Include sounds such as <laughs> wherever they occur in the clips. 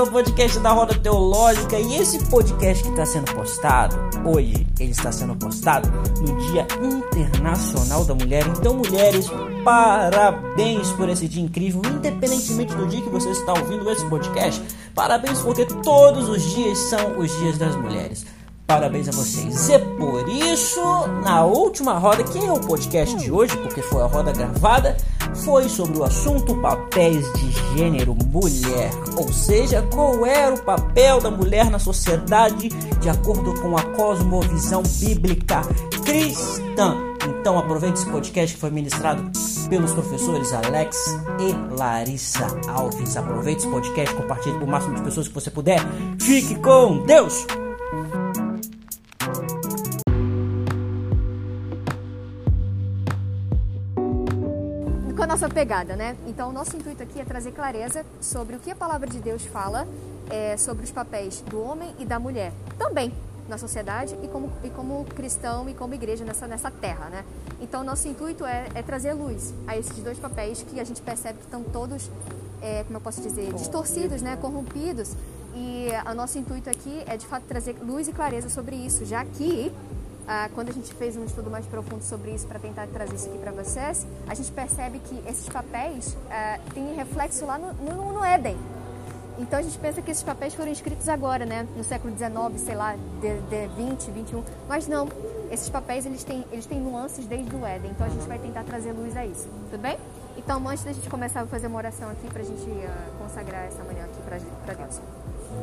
ao podcast da Roda Teológica e esse podcast que está sendo postado hoje, ele está sendo postado no Dia Internacional da Mulher. Então, mulheres, parabéns por esse dia incrível, independentemente do dia que você está ouvindo esse podcast. Parabéns porque todos os dias são os dias das mulheres. Parabéns a vocês. E por isso, na última roda, que é o podcast de hoje, porque foi a roda gravada, foi sobre o assunto papéis de gênero mulher, ou seja, qual era o papel da mulher na sociedade de acordo com a cosmovisão bíblica cristã. Então aproveite esse podcast que foi ministrado pelos professores Alex e Larissa Alves. Aproveite esse podcast, compartilhe com o máximo de pessoas que você puder. Fique com Deus! Com a nossa pegada, né? Então, o nosso intuito aqui é trazer clareza sobre o que a palavra de Deus fala é, sobre os papéis do homem e da mulher, também na sociedade e como, e como cristão e como igreja nessa, nessa terra, né? Então, nosso intuito é, é trazer luz a esses dois papéis que a gente percebe que estão todos, é, como eu posso dizer, distorcidos, né? Corrompidos. E o nosso intuito aqui é, de fato, trazer luz e clareza sobre isso, já que ah, quando a gente fez um estudo mais profundo sobre isso para tentar trazer isso aqui para vocês, a gente percebe que esses papéis ah, têm reflexo lá no, no, no, Éden. Então a gente pensa que esses papéis foram escritos agora, né, no século XIX, sei lá, de, de 20, 21, mas não. Esses papéis eles têm, eles têm nuances desde o Éden. Então a gente vai tentar trazer luz a isso. Tudo bem? Então antes da gente começar, vou fazer uma oração aqui para a gente uh, consagrar essa manhã aqui para Deus.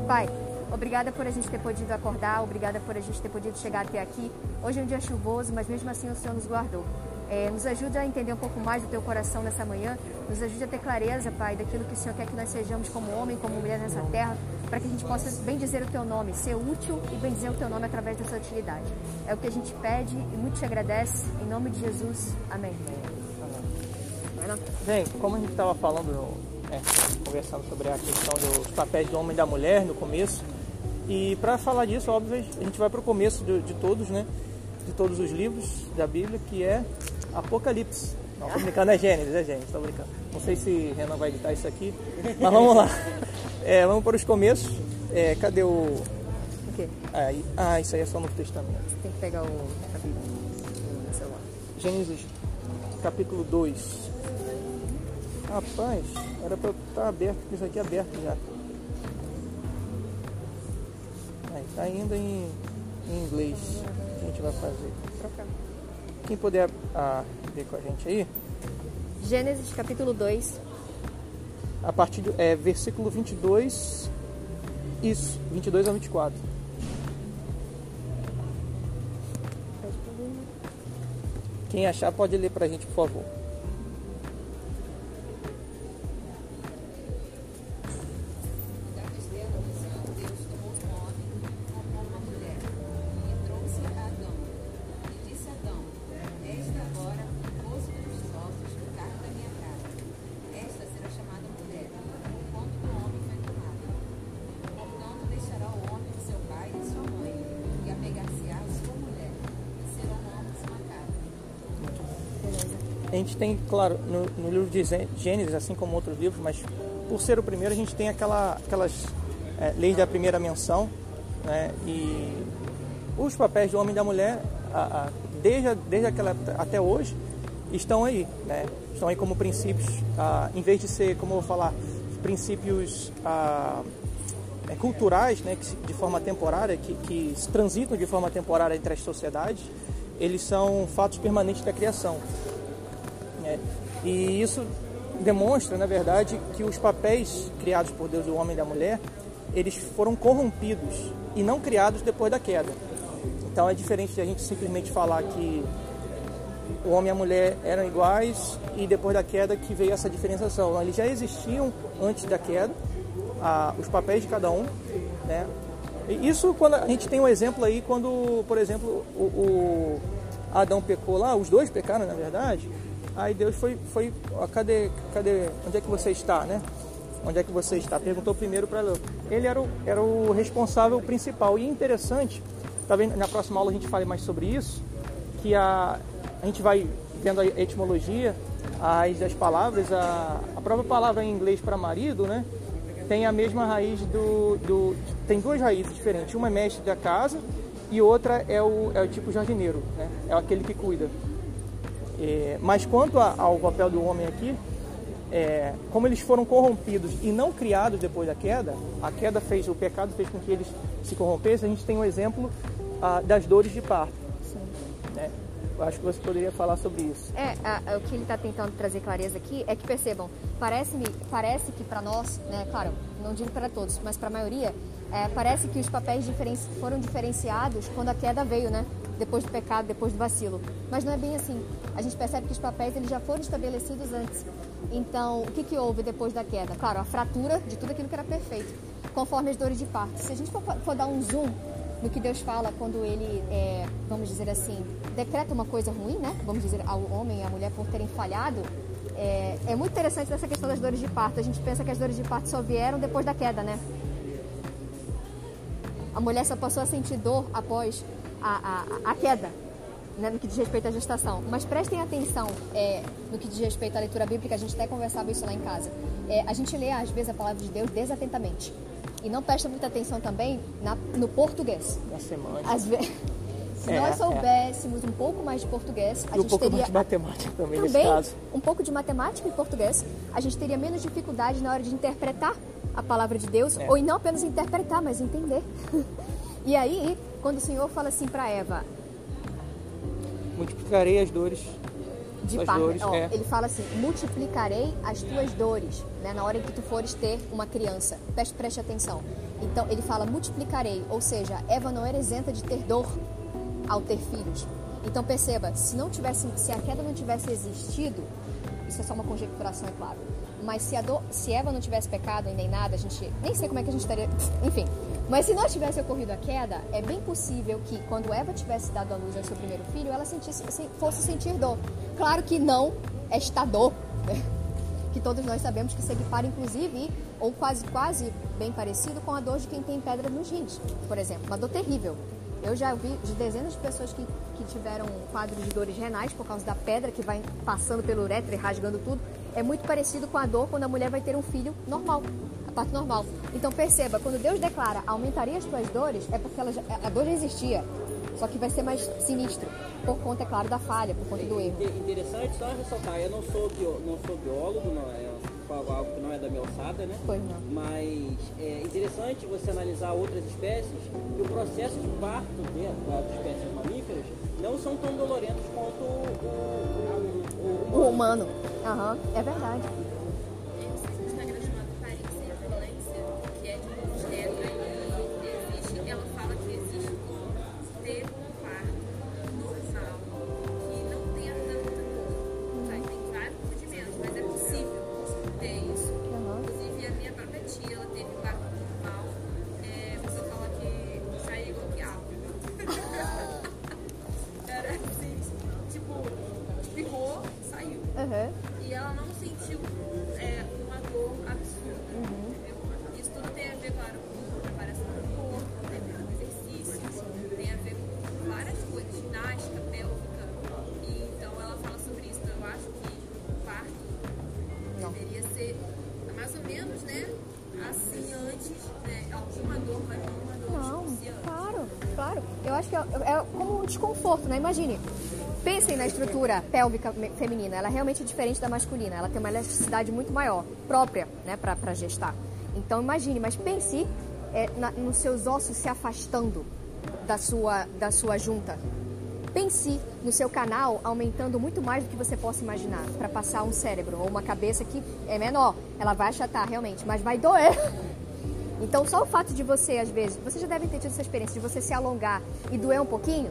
Pai, Obrigada por a gente ter podido acordar, obrigada por a gente ter podido chegar até aqui. Hoje é um dia chuvoso, mas mesmo assim o Senhor nos guardou. É, nos ajude a entender um pouco mais do teu coração nessa manhã, nos ajude a ter clareza, Pai, daquilo que o Senhor quer que nós sejamos como homem, como mulher nessa terra, para que a gente possa bem dizer o teu nome, ser útil e bem dizer o teu nome através dessa utilidade. É o que a gente pede e muito te agradece. Em nome de Jesus. Amém. Bem, como a gente estava falando, é, conversando sobre a questão dos papéis do homem e da mulher no começo, e para falar disso, óbvio, a gente vai para o começo de, de, todos, né? De todos os livros da Bíblia, que é Apocalipse. Não, tô brincando, é Gênesis, é Gênesis, tô brincando. Não sei se Renan vai editar isso aqui, mas vamos lá. <laughs> É, vamos para os começos. É, cadê o... O quê? Ah, ah, isso aí é só no Testamento. Você tem que pegar o capítulo no celular. Gênesis, capítulo 2. Rapaz, era para estar tá aberto, isso aqui é aberto já. Está ainda em, em, inglês que a gente vai fazer. Quem puder ah, ver com a gente aí. Gênesis capítulo 2. A partir do é, versículo 22. Isso, 22 a 24. Quem achar pode ler para a gente, por favor. A gente tem, claro, no, no, livro de Gênesis, assim como outros livros, mas por ser o primeiro, a gente tem aquela, aquelas é, leis da primeira menção, né? E os papéis do homem e da mulher, a, a, desde, desde aquela até hoje, estão aí, né? Estão aí como princípios, a, em vez de ser, como eu vou falar, princípios é, culturais, né? Que, de forma temporária, que, que transitam de forma temporária entre as sociedades, eles são fatos permanentes da criação. É, e isso demonstra, na verdade, que os papéis criados por Deus, o homem e da mulher, eles foram corrompidos e não criados depois da queda. Então é diferente de a gente simplesmente falar que o homem e a mulher eram iguais e depois da queda que veio essa diferenciação. Eles já existiam antes da queda, a, os papéis de cada um, né? E isso quando a gente tem um exemplo aí quando, por exemplo, o, o Adão pecou lá, os dois pecaram na verdade, Aí Deus foi, foi cadê, cadê, onde é que você está, né? Onde é que você está? Perguntou primeiro para ele. Ele era o, era o responsável principal. E é interessante, talvez na próxima aula a gente fale mais sobre isso, que a, a gente vai vendo a etimologia as das palavras, a, a própria palavra em inglês para marido, né? tem a mesma raiz do, do. Tem duas raízes diferentes. Uma é mestre da casa e outra é o, é o tipo jardineiro, né? é aquele que cuida. É, mas quanto a, ao papel do homem aqui, é, como eles foram corrompidos e não criados depois da queda, a queda fez, o pecado fez com que eles se corrompessem, a gente tem um exemplo ah, das dores de parto. Sim. Né? Eu acho que você poderia falar sobre isso. É, a, o que ele está tentando trazer clareza aqui é que percebam, parece-me, parece que para nós, né, claro, não digo para todos, mas para a maioria, é, parece que os papéis diferenci foram diferenciados quando a queda veio, né? Depois do pecado, depois do vacilo. Mas não é bem assim. A gente percebe que os papéis eles já foram estabelecidos antes. Então, o que, que houve depois da queda? Claro, a fratura de tudo aquilo que era perfeito, conforme as dores de parto. Se a gente for, for dar um zoom no que Deus fala quando ele, é, vamos dizer assim, decreta uma coisa ruim, né? Vamos dizer, ao homem e à mulher por terem falhado, é, é muito interessante essa questão das dores de parto. A gente pensa que as dores de parto só vieram depois da queda, né? A mulher só passou a sentir dor após a, a, a queda né, no que diz respeito à gestação. Mas prestem atenção é, no que diz respeito à leitura bíblica, a gente até conversava isso lá em casa. É, a gente lê, às vezes, a palavra de Deus desatentamente. E não presta muita atenção também na, no português. Na semana. Às vezes. <laughs> Se é, nós é. soubéssemos um pouco mais de português, a e gente um pouco teria. De matemática também, também nesse caso. Um pouco de matemática e português, a gente teria menos dificuldade na hora de interpretar a palavra de Deus, é. ou não apenas interpretar, mas entender. <laughs> e aí, quando o Senhor fala assim para Eva, multiplicarei as dores. De par, dores, ó, é. Ele fala assim: multiplicarei as tuas dores, né, na hora em que tu fores ter uma criança. Preste, preste atenção. Então ele fala multiplicarei, ou seja, Eva não era isenta de ter dor ao ter filhos. Então perceba, se não tivesse, se a queda não tivesse existido, isso é só uma conjecturação, é claro. Mas se, a dor, se Eva não tivesse pecado e nem nada, a gente nem sei como é que a gente estaria, enfim, mas se não tivesse ocorrido a queda, é bem possível que quando Eva tivesse dado a luz ao seu primeiro filho, ela sentisse, fosse sentir dor. Claro que não esta dor, né? <laughs> que todos nós sabemos que se equipara, inclusive, ou quase, quase bem parecido com a dor de quem tem pedra nos rins, por exemplo. Uma dor terrível. Eu já vi de dezenas de pessoas que, que tiveram quadros de dores renais por causa da pedra que vai passando pelo uretra e rasgando tudo. É muito parecido com a dor quando a mulher vai ter um filho normal parto normal. Então perceba, quando Deus declara aumentaria as tuas dores, é porque ela a dor já existia. Só que vai ser mais sinistro, por conta, é claro, da falha, por conta do erro. Interessante só ressaltar, eu não sou, bio, não sou biólogo, não é algo que não é da minha alçada, né? Pois não. Mas é interessante você analisar outras espécies e o processo de parto das espécies mamíferas não são tão dolorentos quanto o, o, o, o humano. Aham, uhum, é verdade. Desconforto, né? Imagine, pensem na estrutura pélvica feminina, ela é realmente diferente da masculina, ela tem uma elasticidade muito maior, própria, né, para gestar. Então imagine, mas pense é, na, nos seus ossos se afastando da sua, da sua junta. Pense no seu canal aumentando muito mais do que você possa imaginar para passar um cérebro ou uma cabeça que é menor. Ela vai achatar realmente, mas vai doer. <laughs> Então, só o fato de você, às vezes, você já deve ter tido essa experiência de você se alongar e doer um pouquinho,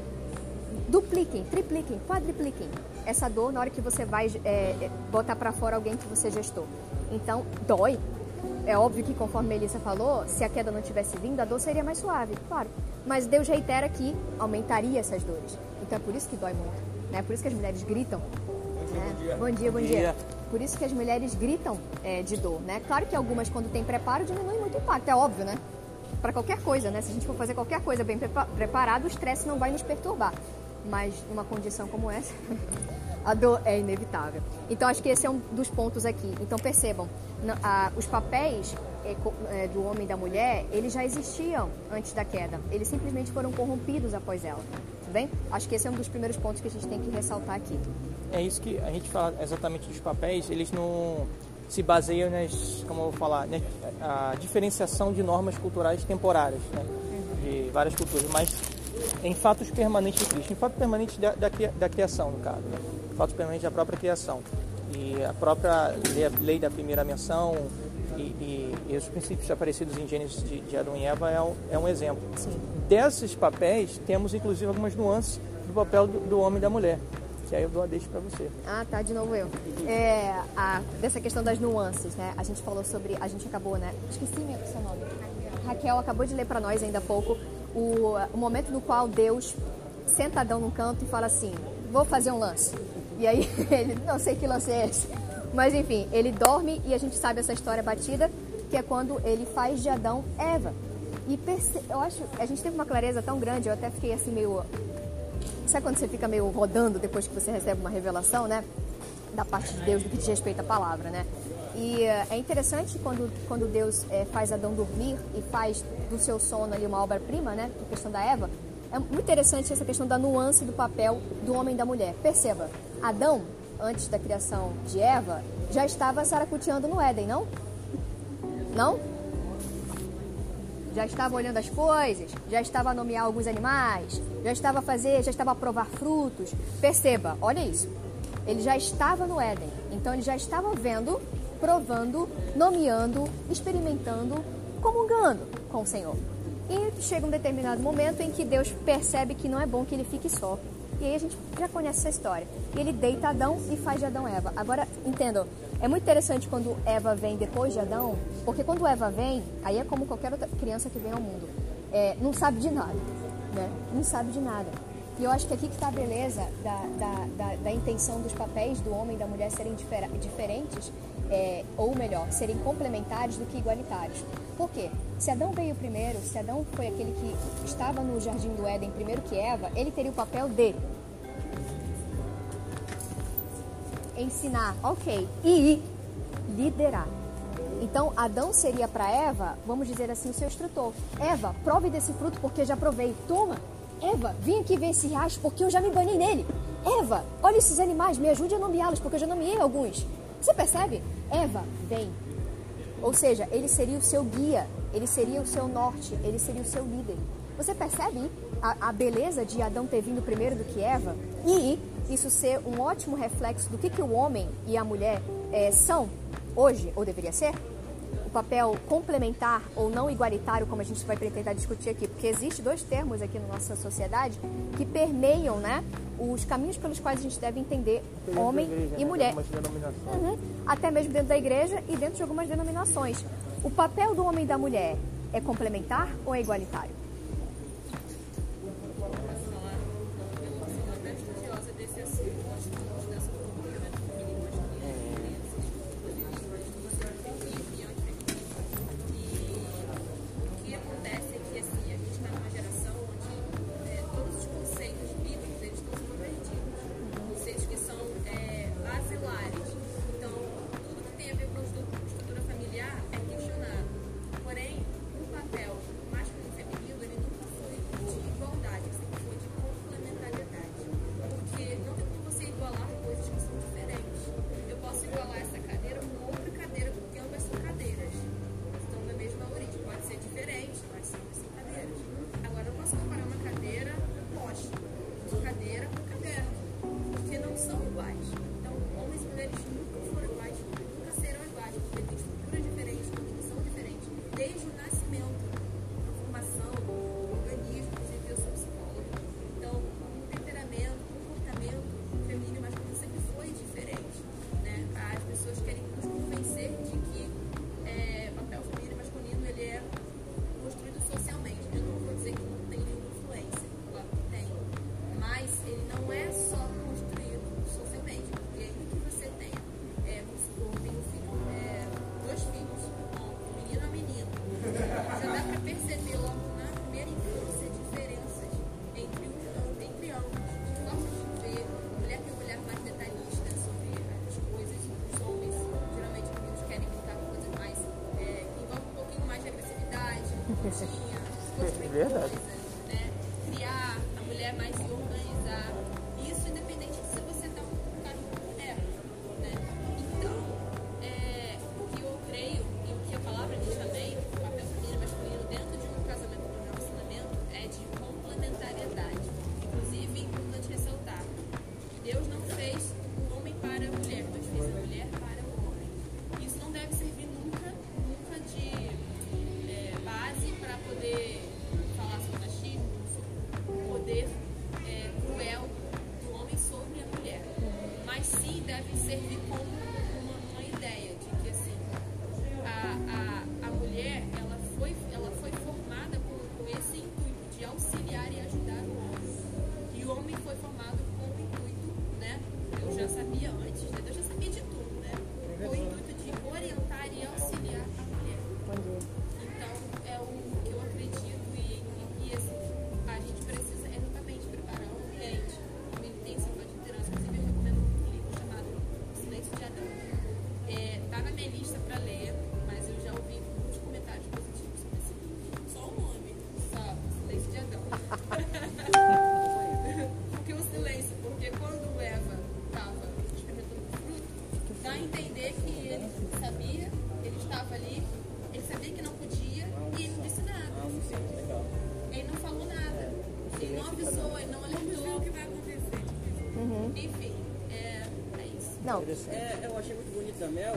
dupliquem, tripliquem, quadripliquem essa dor na hora que você vai é, é botar para fora alguém que você gestou. Então, dói. É óbvio que, conforme a Melissa falou, se a queda não tivesse vindo, a dor seria mais suave, claro. Mas Deus reitera que aumentaria essas dores. Então é por isso que dói muito. Né? Por isso que as mulheres gritam. Bom dia, né? bom dia. Bom dia, bom, dia. Por isso que as mulheres gritam é, de dor, né? Claro que algumas, quando tem preparo, diminuem muito o impacto, é óbvio, né? Para qualquer coisa, né? Se a gente for fazer qualquer coisa bem preparado, o estresse não vai nos perturbar mas numa condição como essa, <laughs> a dor é inevitável. Então acho que esse é um dos pontos aqui. Então percebam, a, os papéis é, do homem e da mulher, eles já existiam antes da queda. Eles simplesmente foram corrompidos após ela. Tudo bem? Acho que esse é um dos primeiros pontos que a gente tem que ressaltar aqui. É isso que a gente fala exatamente dos papéis, eles não se baseiam nas, como eu vou falar, né, a diferenciação de normas culturais temporárias, né, de várias culturas, mas em fatos permanentes de Cristo, em fatos permanentes da, da, da criação, no caso, né, fatos permanentes da própria criação. E a própria lei, da primeira menção e, e, e, os princípios aparecidos em Gênesis de, de Adão e Eva é um, é um exemplo. Sim. Desses papéis, temos inclusive algumas nuances do papel do, do homem e da mulher que aí eu dou a deixa para você. Ah, tá, de novo eu. É, a, dessa questão das nuances, né? A gente falou sobre, a gente acabou, né? Esqueci meu seu nome. Raquel acabou de ler para nós ainda há pouco o, o momento no qual Deus sentadão num canto e fala assim: "Vou fazer um lance". E aí <laughs> ele, não sei que lance é esse. Mas enfim, ele dorme e a gente sabe essa história batida, que é quando ele faz de Adão Eva. E perce... eu acho, a gente teve uma clareza tão grande, eu até fiquei assim meio Sabe quando você fica meio rodando depois que você recebe uma revelação, né? Da parte de Deus, do que diz respeito à palavra, né? E uh, é interessante quando, quando Deus é, faz Adão dormir e faz do seu sono ali uma obra-prima, né? A questão da Eva. É muito interessante essa questão da nuance do papel do homem e da mulher. Perceba, Adão, antes da criação de Eva, já estava saracuteando no Éden, não? Não? já estava olhando as coisas, já estava a nomear alguns animais, já estava a fazer, já estava a provar frutos. Perceba, olha isso. Ele já estava no Éden, então ele já estava vendo, provando, nomeando, experimentando, comungando com o Senhor. E chega um determinado momento em que Deus percebe que não é bom que ele fique só. E aí a gente já conhece essa história. E ele deita Adão e faz de Adão Eva. Agora, entendam, é muito interessante quando Eva vem depois de Adão, porque quando Eva vem, aí é como qualquer outra criança que vem ao mundo. É, não sabe de nada, né? Não sabe de nada. E eu acho que aqui que está a beleza da, da, da, da, intenção dos papéis do homem e da mulher serem difer diferentes, é, ou melhor, serem complementares do que igualitários. Por quê? Se Adão veio primeiro, se Adão foi aquele que estava no jardim do Éden primeiro que Eva, ele teria o papel de ensinar, ok, e liderar. Então, Adão seria para Eva, vamos dizer assim, o seu instrutor. Eva, prove desse fruto porque já provei. Toma. Eva, vem aqui ver esse riacho porque eu já me banhei nele. Eva, olha esses animais, me ajude a nomeá-los porque eu já nomeei alguns. Você percebe? Eva, vem. Ou seja, ele seria o seu guia, ele seria o seu norte, ele seria o seu líder. Você percebe a, a beleza de Adão ter vindo primeiro do que Eva? E isso ser um ótimo reflexo do que, que o homem e a mulher é, são hoje, ou deveria ser? Papel complementar ou não igualitário, como a gente vai tentar discutir aqui, porque existe dois termos aqui na nossa sociedade que permeiam né, os caminhos pelos quais a gente deve entender dentro homem igreja, e né, mulher. Uhum. Até mesmo dentro da igreja e dentro de algumas denominações. O papel do homem e da mulher é complementar ou é igualitário? É, eu achei muito bonito né, da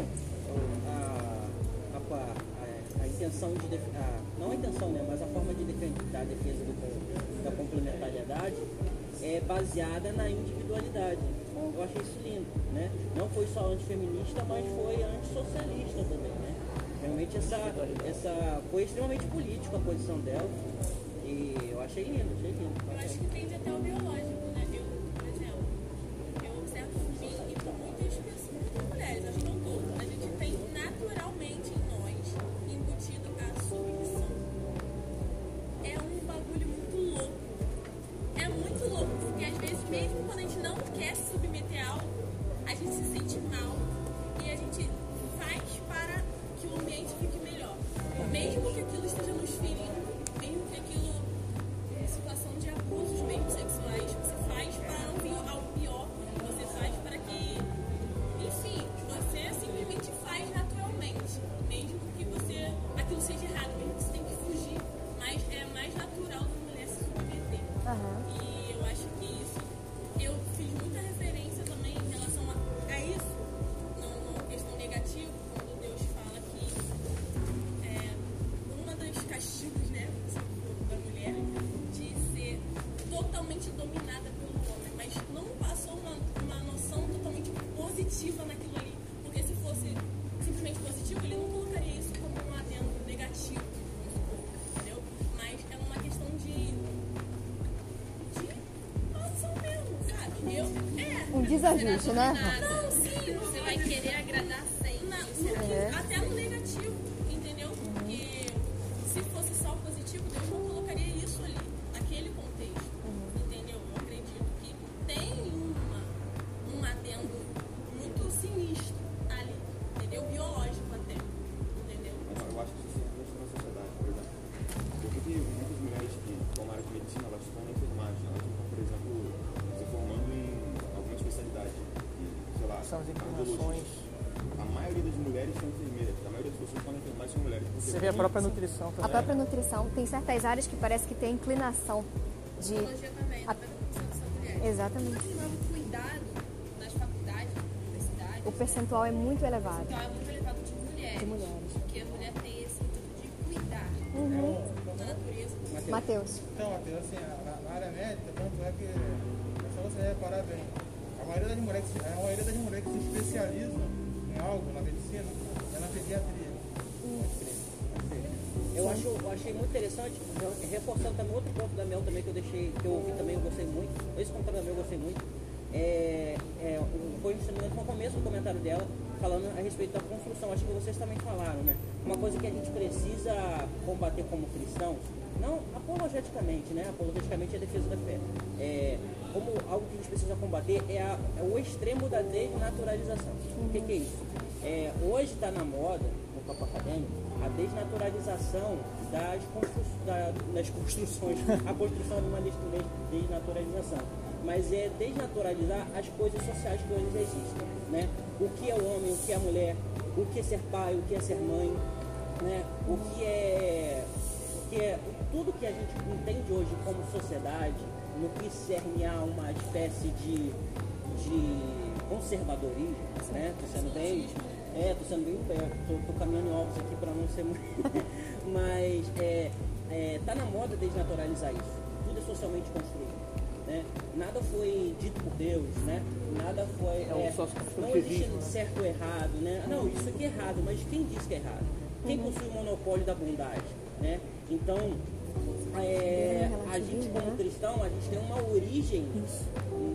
a, a, a, a intenção de. A, não a intenção, né? Mas a forma de defender a defesa do, da complementariedade é baseada na individualidade. Eu achei isso lindo, né? Não foi só antifeminista, mas foi antissocialista também, né? Realmente essa, essa foi extremamente política a posição dela e eu achei lindo, achei lindo. Eu acho que tende até o biológico. Thank you. 디자인중呢. própria Sim. nutrição também. A própria nutrição. Tem certas áreas que parece que tem inclinação de. Também, a... a... Exatamente. O cuidado nas faculdades, universidades. O percentual é muito elevado. O percentual é muito elevado de mulheres. De mulheres. Porque a mulher tem esse tipo de cuidar. Né? Uhum. Da natureza. Matheus. Então, Matheus, assim, na área médica, tanto é que. É só você reparar bem. A maioria das mulheres, a maioria das mulheres que se especializam em algo na medicina é na pediatria. Eu, acho, eu achei muito interessante, reforçando também outro ponto da Mel também que eu deixei, que eu ouvi também, eu gostei muito. Esse comentário da Mel eu gostei muito. É, é, foi justamente no começo do comentário dela, falando a respeito da construção. Acho que vocês também falaram, né? Uma coisa que a gente precisa combater como cristãos, não apologeticamente, né? Apologeticamente é a defesa da fé. É, como algo que a gente precisa combater é, a, é o extremo da desnaturalização. O que, que é isso? É, hoje está na moda, no campo acadêmico, a desnaturalização das, constru- da- das construções, a construção de uma des- des- desnaturalização. Mas é desnaturalizar as coisas sociais que hoje existem. Né? O que é o homem, o que é a mulher, o que é ser pai, o que é ser mãe, né? o que é, o que é tudo que a gente entende hoje como sociedade, no que cerne a uma espécie de, de conservadorismo, né? Tô sendo bem, é, tô sendo bem, é, tô, tô caminhando em ovos aqui para não ser muito, <laughs> mas é, é, tá na moda desnaturalizar isso. Tudo é socialmente construído. Né? Nada foi dito por Deus, né? Nada foi. É o é, socioconstrutivismo, não existe né? certo ou errado, né? Não, isso aqui é errado, mas quem diz que é errado? Quem possui o monopólio da bondade, né? Então, é, a gente como cristão, a gente tem uma origem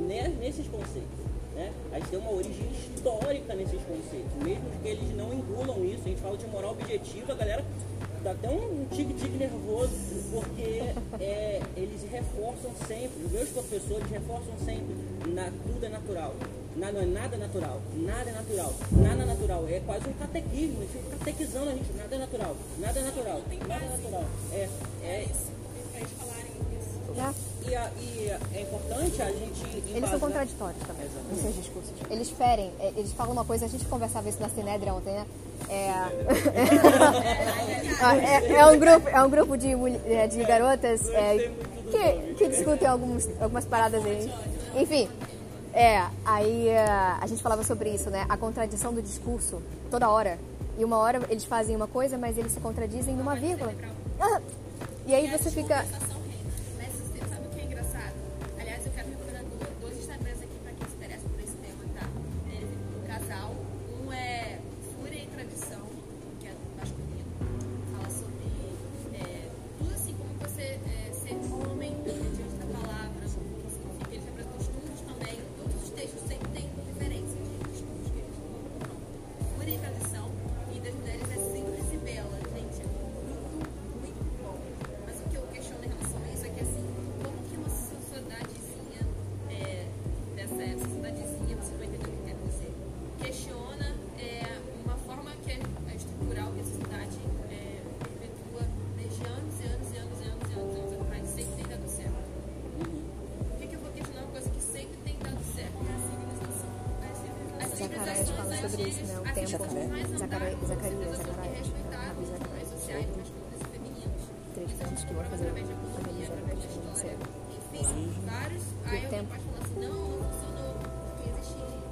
ne- nesses conceitos, né? A gente tem uma origem histórica nesses conceitos, mesmo que eles não engulam isso. A gente fala de moral objetiva, a galera dá até um tique-tique nervoso, porque é, eles reforçam sempre, os meus professores reforçam sempre, na, tudo é natural. Nada, não é nada natural, nada é natural, nada é natural. É quase um catequismo, eles ficam catequizando a gente, nada é natural, nada é natural, nada é natural. É, é, Pra eles falarem isso. E, a- e é importante a gente. Eles são embasar- contraditórios também Exatamente. nos seus discursos. Eles ferem, é, eles falam uma coisa, a gente conversava isso na Sinédria ontem, né? É, <laughs> Ah, é, é um grupo, é um grupo de, é, de garotas é, que, que discutem alguns, algumas paradas aí. Enfim, é, aí é, a gente falava sobre isso, né? A contradição do discurso toda hora. E uma hora eles fazem uma coisa, mas eles se contradizem numa vírgula. Ah, E aí você fica. Masculinos e femininos. Três a pontos que eu prova fazer organizar gente história. vencer. Enfim, vários. Aí tempo. pode falar assim, não, não funcionou, porque existia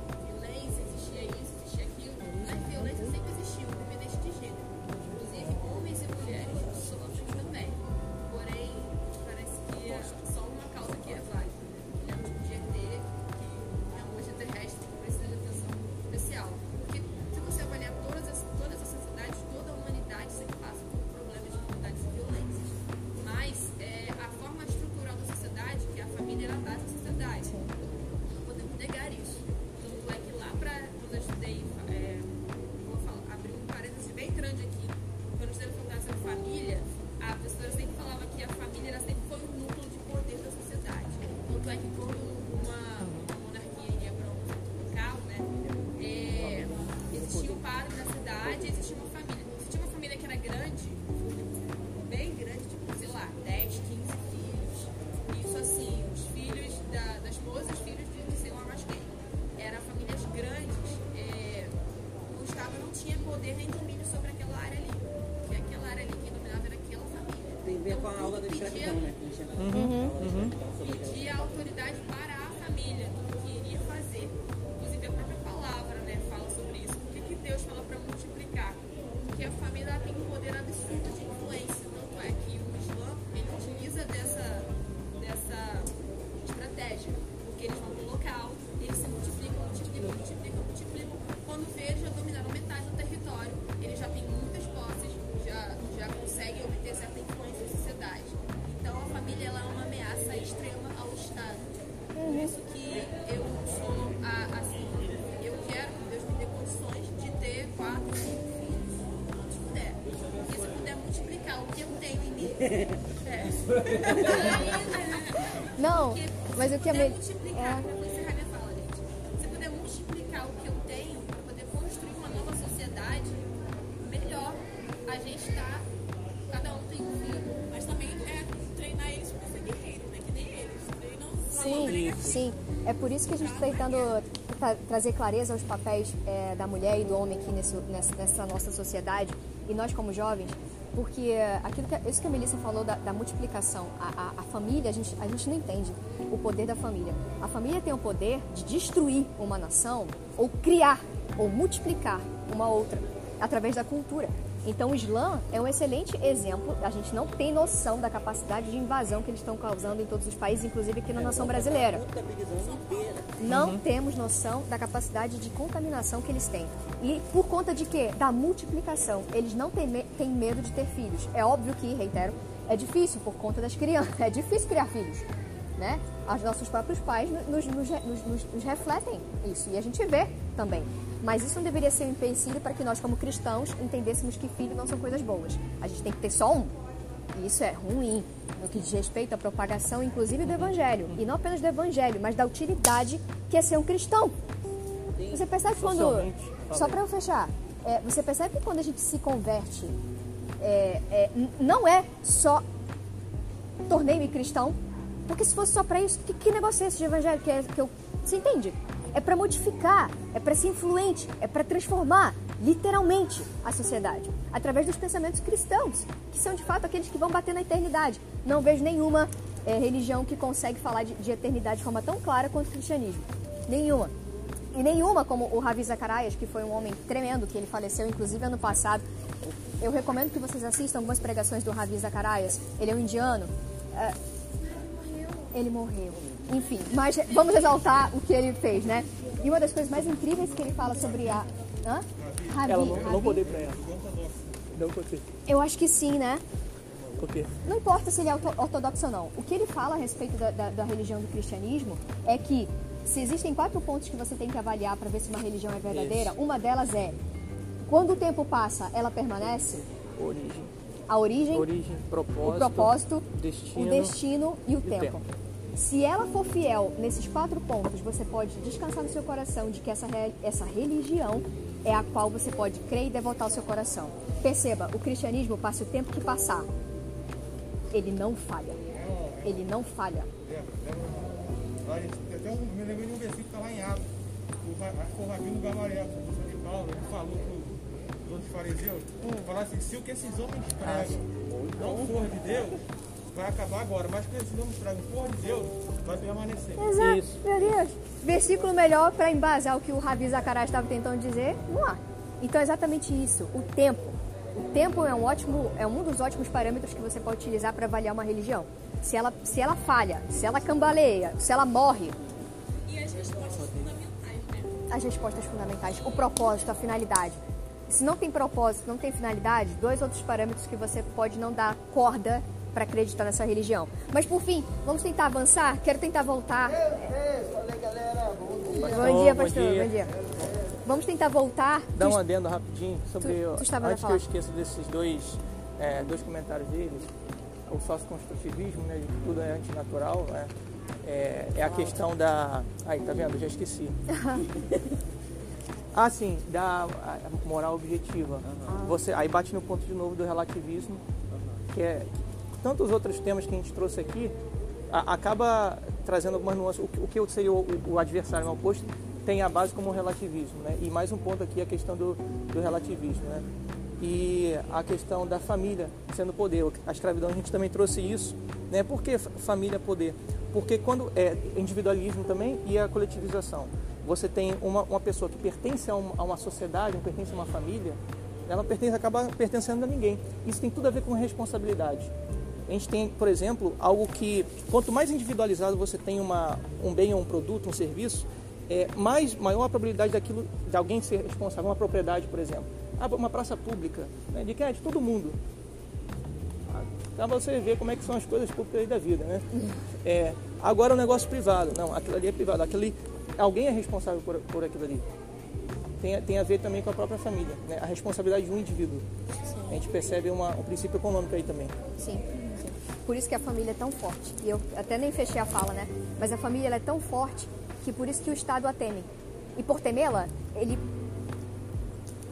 <laughs> Não, mas o que é melhor. multiplicar, fala, gente. Se puder multiplicar o que eu tenho para poder construir uma nova sociedade, melhor. A gente conquistar, cada um tem um filho, mas também é treinar eles para ser guerreiro, né? Que nem eles. Treinam Sim, sim. É por isso que a gente está tentando tra- trazer clareza aos papéis é, da mulher e do homem aqui nesse- nessa, nessa nossa sociedade e nós como jovens, porque aquilo que, isso que a Melissa falou da, da multiplicação, a, a- a família, a gente, a gente não entende o poder da família. A família tem o poder de destruir uma nação ou criar ou multiplicar uma outra através da cultura. Então o Islã é um excelente exemplo. A gente não tem noção da capacidade de invasão que eles estão causando em todos os países, inclusive aqui na nação brasileira. Não temos noção da capacidade de contaminação que eles têm. E por conta de quê? Da multiplicação. Eles não têm, me- têm medo de ter filhos. É óbvio que, reitero, é difícil por conta das crianças. <laughs> É difícil criar filhos. Né? Os nossos próprios pais nos- nos- nos- nos refletem isso. E a gente vê também. Mas isso não deveria ser um empecilho para que nós, como cristãos, entendêssemos que filhos não são coisas boas. A gente tem que ter só um. E isso é ruim no que diz respeito à propagação, inclusive do evangelho. E não apenas do evangelho, mas da utilidade que é ser um cristão. Você percebe quando. Só para eu fechar. é, você percebe que quando a gente se converte, é, é, não é só tornei-me cristão, porque se fosse só para isso, que, que negócio é esse de evangelho que, é, que eu. Você entende? É para modificar, é para ser influente, é para transformar, literalmente, a sociedade, através dos pensamentos cristãos, que são de fato aqueles que vão bater na eternidade. Não vejo nenhuma é, religião que consegue falar de, de eternidade de forma tão clara quanto o cristianismo. Nenhuma. E nenhuma como o Ravi Zacarias, que foi um homem tremendo, que ele faleceu inclusive ano passado. Eu recomendo que vocês assistam algumas pregações do Ravi Zacarias. Ele é um indiano. É, ele morreu. Enfim, mas vamos exaltar o que ele fez, né? E uma das coisas mais incríveis que ele fala sobre a. Hã? Ravi, Ela não, eu não contei pra ela. Não contei. Eu acho que sim, né? Não importa se ele é orto- ortodoxo ou não. O que ele fala a respeito da, da- da religião do cristianismo é que se existem quatro pontos que você tem que avaliar para ver se uma religião é verdadeira, uma delas é quando o tempo passa, ela permanece? Origem. A origem, Origem, propósito, o propósito, destino, o destino e o, e o tempo. Se ela for fiel nesses quatro pontos, você pode descansar no seu coração de que essa, essa religião é a qual você pode crer e devotar o seu coração. Perceba, o cristianismo passa o tempo que passar. Ele não falha. Ele não falha. Até um, me lembrei de um versículo que está lá em Atos. O, o Rabino Gamaliel, professor de Paulo, ele falou para os outros fariseus, falar assim, se o que esses homens pregam não for de Deus, vai acabar agora. Mas que esses homens pregam for de Deus, vai permanecer. Exato, Isso. meu Deus. Versículo melhor para embasar o que o Ravi Zacarias estava tentando dizer, não há. Então é exatamente isso, o tempo. O tempo é um ótimo, é um dos ótimos parâmetros que você pode utilizar para avaliar uma religião. Se ela, se ela falha, se ela cambaleia, se ela morre, E as respostas fundamentais, né? as respostas fundamentais, o propósito, a finalidade. Se não tem propósito, não tem finalidade, dois outros parâmetros que você pode não dar corda para acreditar nessa religião. Mas por fim, vamos tentar avançar? Quero tentar voltar. Galera, bom dia. Bom dia, bom pastor. dia. Bom dia. Vamos tentar voltar. Dá um adendo rapidinho sobre. tu- tu estava antes que eu esqueça desses dois, é, dois comentários deles, o sócio-construtivismo, né, de que tudo é antinatural, né? É, é a questão da. Aí, tá vendo? Já esqueci. <laughs> ah, sim, da moral objetiva. Você, aí bate no ponto de novo do relativismo, que é. Tantos outros temas que a gente trouxe aqui, a- acaba trazendo algumas nuances. O, que- o que seria o, o adversário no oposto tem a base como o relativismo, né? E mais um ponto aqui, a questão do, do relativismo, né? E a questão da família sendo poder. A escravidão a gente também trouxe isso, né? Por que fa- família é poder? Porque quando é individualismo também e a coletivização. Você tem uma, uma pessoa que pertence a uma, a uma sociedade, não pertence a uma família, ela pertence, acaba pertencendo a ninguém. Isso tem tudo a ver com responsabilidade. A gente tem, por exemplo, algo que quanto mais individualizado você tem uma, um bem ou um produto, um serviço, é mais maior a probabilidade daquilo de alguém ser responsável, uma propriedade, por exemplo, Ah, uma praça pública, né? de quem é de todo mundo. Então você vê como é que são as coisas públicas da vida, né? É, agora o negócio privado, não, aquilo ali é privado, ali, alguém é responsável por, por aquilo ali. Tem, tem a ver também com a própria família, né? a responsabilidade de um indivíduo. A gente percebe uma, um princípio econômico aí também. Sim, sim. Por isso que a família é tão forte. E eu até nem fechei a fala, né? Mas a família ela é tão forte que por isso que o Estado a teme. E por temê-la, ele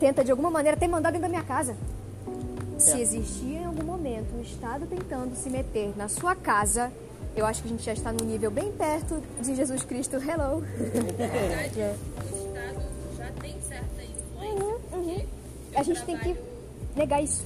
tenta de alguma maneira até mandar dentro da minha casa. Se É. existia em algum momento um Estado tentando se meter na sua casa, eu acho que a gente já está num nível bem perto de Jesus Cristo. Hello! <laughs> Na A gente tem que negar isso.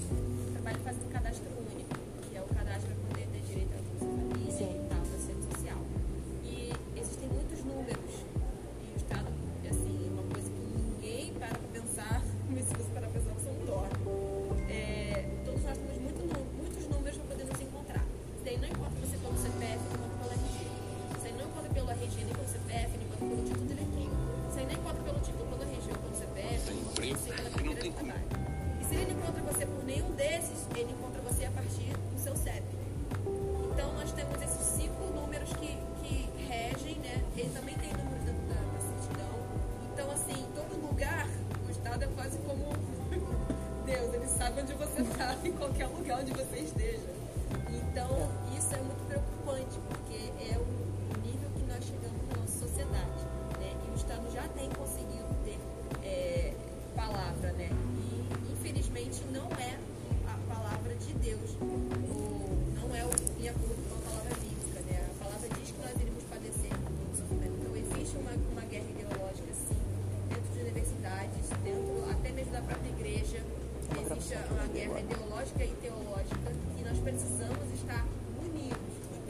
Guerra ideológica e teológica e nós precisamos estar unidos.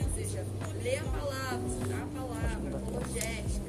Ou seja, ler a palavra, estudar a palavra, apologética,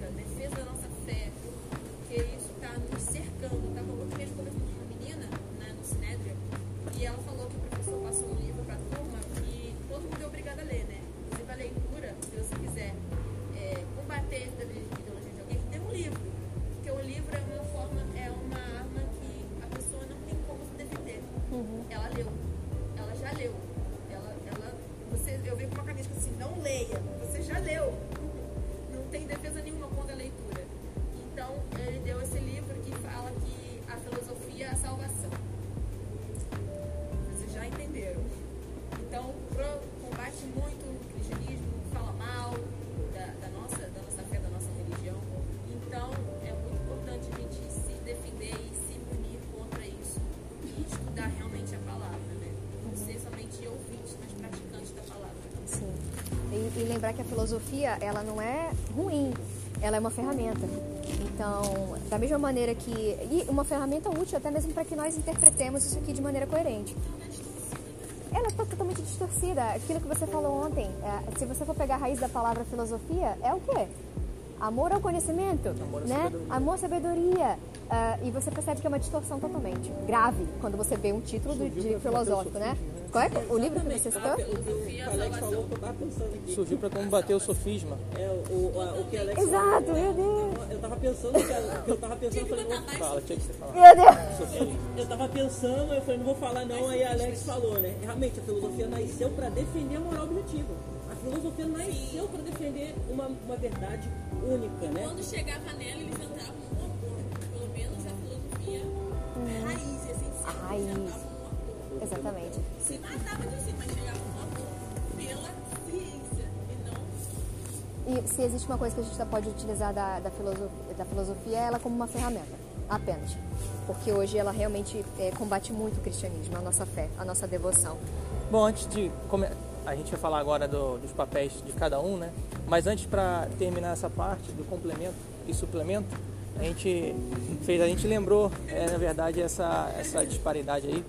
lembrar que a filosofia, ela não é ruim, ela é uma ferramenta. Então, da mesma maneira que. E uma ferramenta útil até mesmo para que nós interpretemos isso aqui de maneira coerente. Ela está totalmente distorcida. Aquilo que você falou ontem, é, se você for pegar a raiz da palavra filosofia, é o quê? Amor ao conhecimento, Amor à né? sabedoria. Amor à sabedoria. Ah, e você percebe que é uma distorção totalmente grave quando você vê um título do- de filosófico, né? Qual é o livro que você citou? O que o Alex falou que eu tava pensando aqui. Surgiu para combater o sofisma. É, o, a- o que Alex Exato, falou, meu Deus. Eu tava pensando, que, que eu tava pensando, eu falei, não, Fala, tinha que você falar. Meu Deus! Eu tava pensando, eu falei, não vou falar não, aí a Alex falou, né? Realmente, a filosofia nasceu para defender a moral objetiva. A filosofia nasceu para defender uma, uma verdade única, né? Quando chegava nela, eles entravam no acordo. Pelo menos a filosofia raiz, essencial. A raiz. Exatamente. Se matava de si, mas chegava no acordo pela ciência e não E se existe uma coisa que a gente pode utilizar da, da, filosofia, da filosofia, é ela como uma ferramenta, apenas. Porque hoje ela realmente eh, combate muito o cristianismo, a nossa fé, a nossa devoção. Bom, antes de come... a gente vai falar agora do- dos papéis de cada um, né? Mas antes para terminar essa parte do complemento e suplemento, a gente fez, a gente lembrou, é, na verdade, essa essa disparidade aí,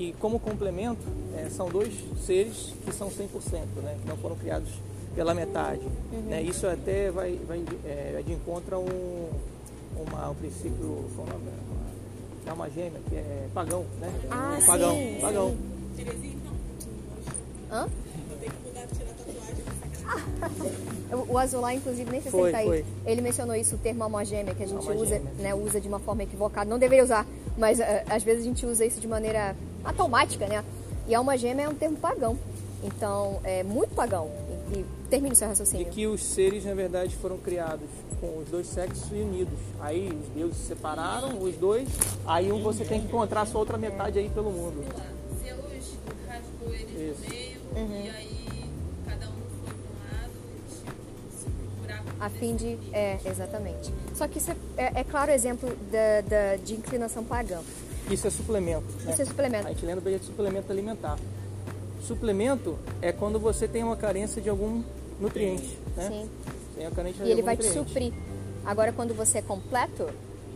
que como complemento é, são dois seres que são 100%, né? Que não foram criados pela metade, né? Isso até vai vai é, de encontro a um uma, um princípio, qual é nome? Uma- é uma gêmea que é pagão, né? Ah, pagão, sim, pagão. Hã? O- O Azular, inclusive, nem sei se ele tá aí. foi. Ele mencionou isso, o termo almogêmea, que a gente usa, né, usa de uma forma equivocada. Não deveria usar, mas eh, às vezes a gente usa isso de maneira automática, né? E almogêmea é um termo pagão. Então, é muito pagão. E, e termine o seu E raciocínio. que os seres, na verdade, foram criados com os dois sexos unidos. Aí os deuses separaram os dois, aí um você tem que encontrar a sua outra metade aí pelo mundo. Zeus rasgou eles no meio Uhum. e aí cada um foi para um lado e tinha que se procurar A fim de. É, exatamente. Só que isso é, é, é claro exemplo da, da- de inclinação pagã. Isso é suplemento. né? Isso é suplemento. A gente lembra de suplemento alimentar. Suplemento é quando você tem uma carência de algum nutriente, né? Sim. Tem uma carência E de ele algum vai te nutriente. suprir. Agora, quando você é completo,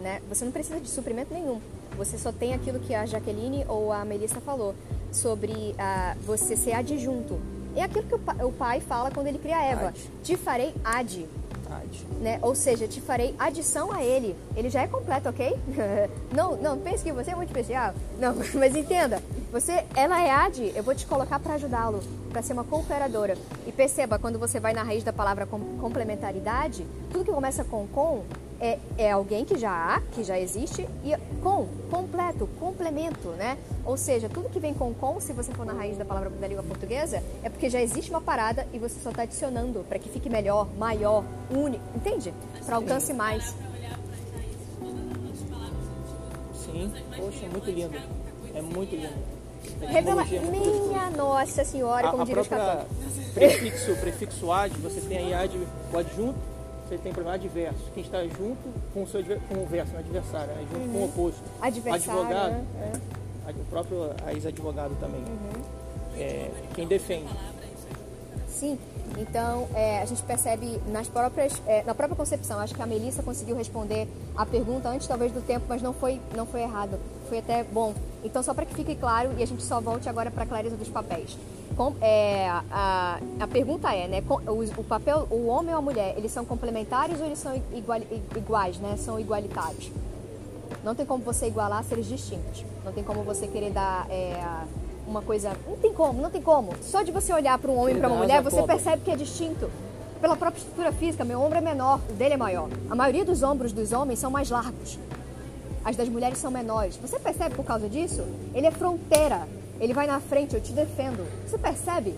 né, você não precisa de suprimento nenhum. Você só tem aquilo que a Jaqueline ou a Melissa falou sobre ah, você ser adjunto. É aquilo que o pai fala quando ele cria Eva. Ad. Te farei ad. Né? Ou seja, te farei adição a ele. Ele já é completo, ok? <laughs> não, não pense que você é muito especial. Não, <laughs> mas entenda. Você, ela é ad, eu vou te colocar para ajudá-lo, para ser uma cooperadora. E perceba, quando você vai na raiz da palavra com- complementaridade, tudo que começa com com é, é alguém que já há, que já existe, e com, completo, complemento, né? Ou seja, tudo que vem com com, se você for na raiz da palavra da língua portuguesa, é porque já existe uma parada e você só está adicionando para que fique melhor, maior, único, entende? Para alcance mais. Sim, poxa, muito lindo. É muito lindo. A Revela, é minha nossa senhora, a, como a diria própria prefixo, prefixo ad, você tem aí ad, o adjunto, você tem exemplo adverso, quem está junto com o seu com o verso, não adversário, é junto com o oposto. Uhum. Adversário, Advogado, né? ad- o próprio ex-advogado também. Uhum. É, quem defende. Sim, então é, a gente percebe nas próprias, é, na própria concepção. Acho que a Melissa conseguiu responder a pergunta antes talvez do tempo, mas não foi, não foi errado. Foi até bom. Então só para que fique claro e a gente só volte agora para a clareza dos papéis. Com- é, a, a pergunta é, né, com- o, o papel, o homem ou a mulher, eles são complementares ou eles são igual, iguais, né? São igualitários? Não tem como você igualar seres distintos. Não tem como você querer dar é, uma coisa. Não tem como, não tem como. Só de você olhar para um homem e para uma mulher, asa você pobre. percebe que é distinto. Pela própria estrutura física, meu ombro é menor, o dele é maior. A maioria dos ombros dos homens são mais largos. As das mulheres são menores. Você percebe por causa disso? Ele é fronteira. Ele vai na frente, eu te defendo. Você percebe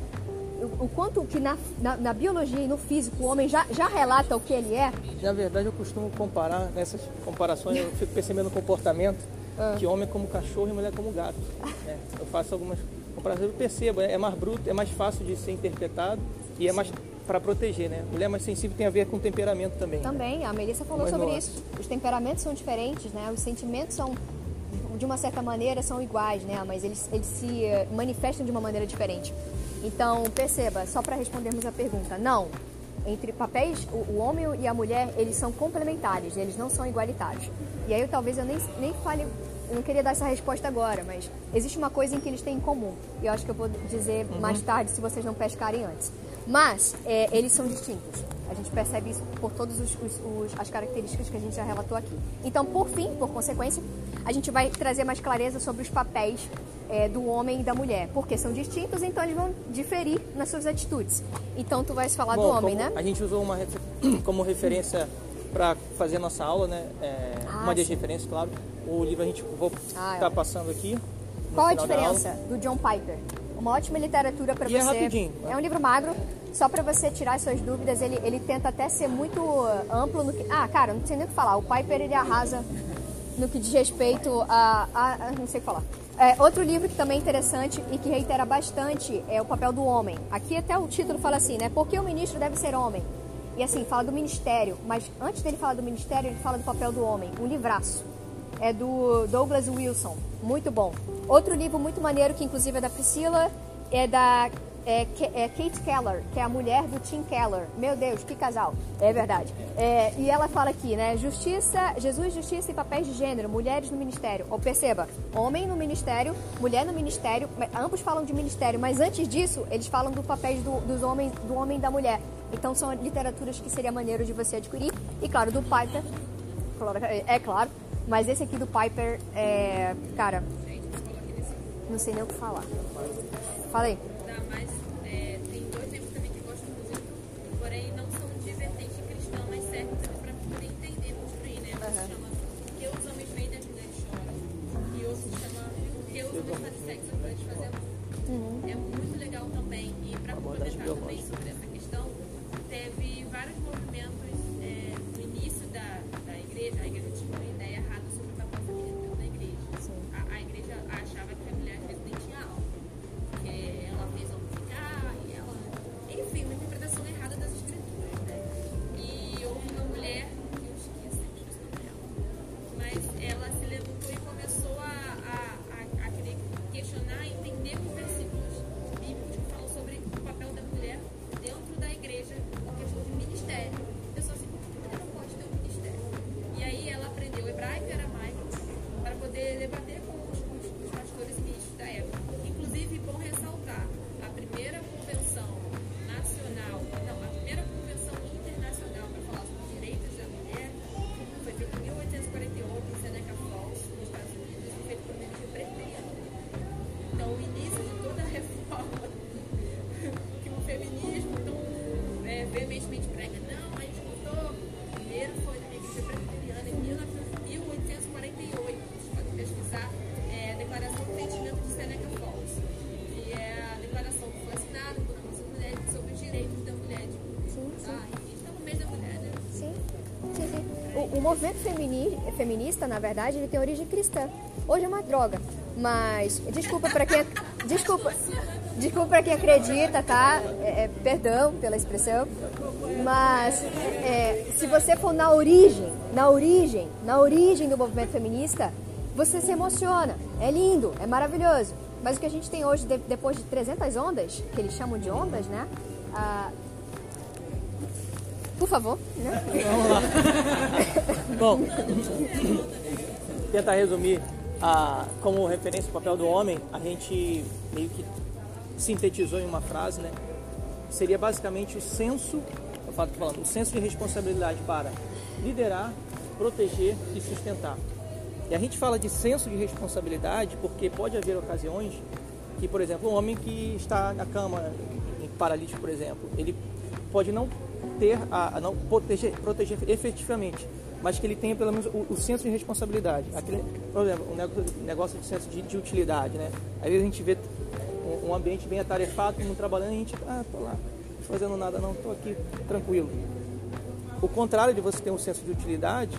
o, o quanto que na, na, na biologia e no físico o homem já, já relata o que ele é? Na verdade, eu costumo comparar, nessas comparações, eu fico percebendo no comportamento Ah. que homem é como cachorro e mulher como gato. né? Eu faço algumas comparações, eu percebo, é mais bruto, é mais fácil de ser interpretado e é mais para proteger, né? Mulher mais sensível tem a ver com temperamento também. né? Também, a Melissa falou Mas sobre nuance. isso. Os temperamentos são diferentes, né? Os sentimentos são, de uma certa maneira, são iguais, né? Mas eles, eles se eh, manifestam de uma maneira diferente. Então, perceba, só para respondermos a pergunta, não. Entre papéis, o, o homem e a mulher, eles são complementares, eles não são igualitários. E aí, eu, talvez eu nem, nem fale, eu não queria dar essa resposta agora, mas existe uma coisa em que eles têm em comum. E eu acho que eu vou dizer mais tarde, se vocês não pescarem antes. Mas, é, eles são distintos. A gente percebe isso por todas as características que a gente já relatou aqui. Então, por fim, por consequência, a gente vai trazer mais clareza sobre os papéis é, do homem e da mulher. Porque são distintos, então eles vão diferir nas suas atitudes. Então, tu vais falar do Bom, homem, como né? A gente usou uma refer- <clears throat> como referência para fazer a nossa aula, né? É, Ah, uma das referências, claro. O livro a gente vou Ah, estar é. passando aqui. Qual a diferença do John Piper? Uma ótima literatura para E você. é rapidinho, né? É um livro magro, só para você tirar suas dúvidas. Ele, ele tenta até ser muito amplo no que. Ah, cara, não sei nem o que falar. O Piper ele arrasa no que diz respeito a. a, a- não sei falar. É, outro livro que também é interessante e que reitera bastante é o papel do homem. Aqui até o título fala assim, né? Por que o ministro deve ser homem? E assim, fala do ministério, mas antes dele falar do ministério, ele fala do papel do homem. Um livraço é do Douglas Wilson, muito bom. Outro livro muito maneiro, que inclusive é da Priscila, é da é, é Kate Keller, que é a mulher do Tim Keller. Meu Deus, que casal. É verdade. É, e ela fala aqui, né? Justiça, Jesus, justiça e papéis de gênero, mulheres no ministério. Ou perceba, homem no ministério, mulher no ministério, ambos falam de ministério, mas antes disso, eles falam do papéis do, dos homens, do homem e da mulher. Então são literaturas que seria maneiro de você adquirir. E claro, do Piper, É claro, mas esse aqui do Piper é. Cara, não sei nem o que falar. Falei. Dá mais, sobre essa questão, teve movimentos movimento femini, feminista, na verdade, ele tem origem cristã. Hoje é uma droga, mas desculpa para quem desculpa desculpa para quem acredita, tá? É, é, perdão pela expressão, mas é, se você for na origem, na origem, na origem do movimento feminista, você se emociona. É lindo, é maravilhoso. Mas o que a gente tem hoje, de, depois de 300 ondas, que eles chamam de ondas, né? Ah, por favor, né? Vamos lá. <laughs> Bom, tentar resumir a, como referência o papel do homem, a gente meio que sintetizou em uma frase, né? Seria basicamente o senso, eu falo, falando, o senso de responsabilidade para liderar, proteger e sustentar. E a gente fala de senso de responsabilidade porque pode haver ocasiões que, por exemplo, um homem que está na cama, em paralítico, por exemplo, ele pode não ter a, a não proteger, proteger efetivamente, mas que ele tenha pelo menos o, o senso de responsabilidade. Aquele, por exemplo, um negócio de senso de, de utilidade, né? Às vezes a gente vê um, um ambiente bem atarefado, todo mundo trabalhando, e a gente, ah, tô lá, não fazendo nada não, tô aqui tranquilo. O contrário de você ter um senso de utilidade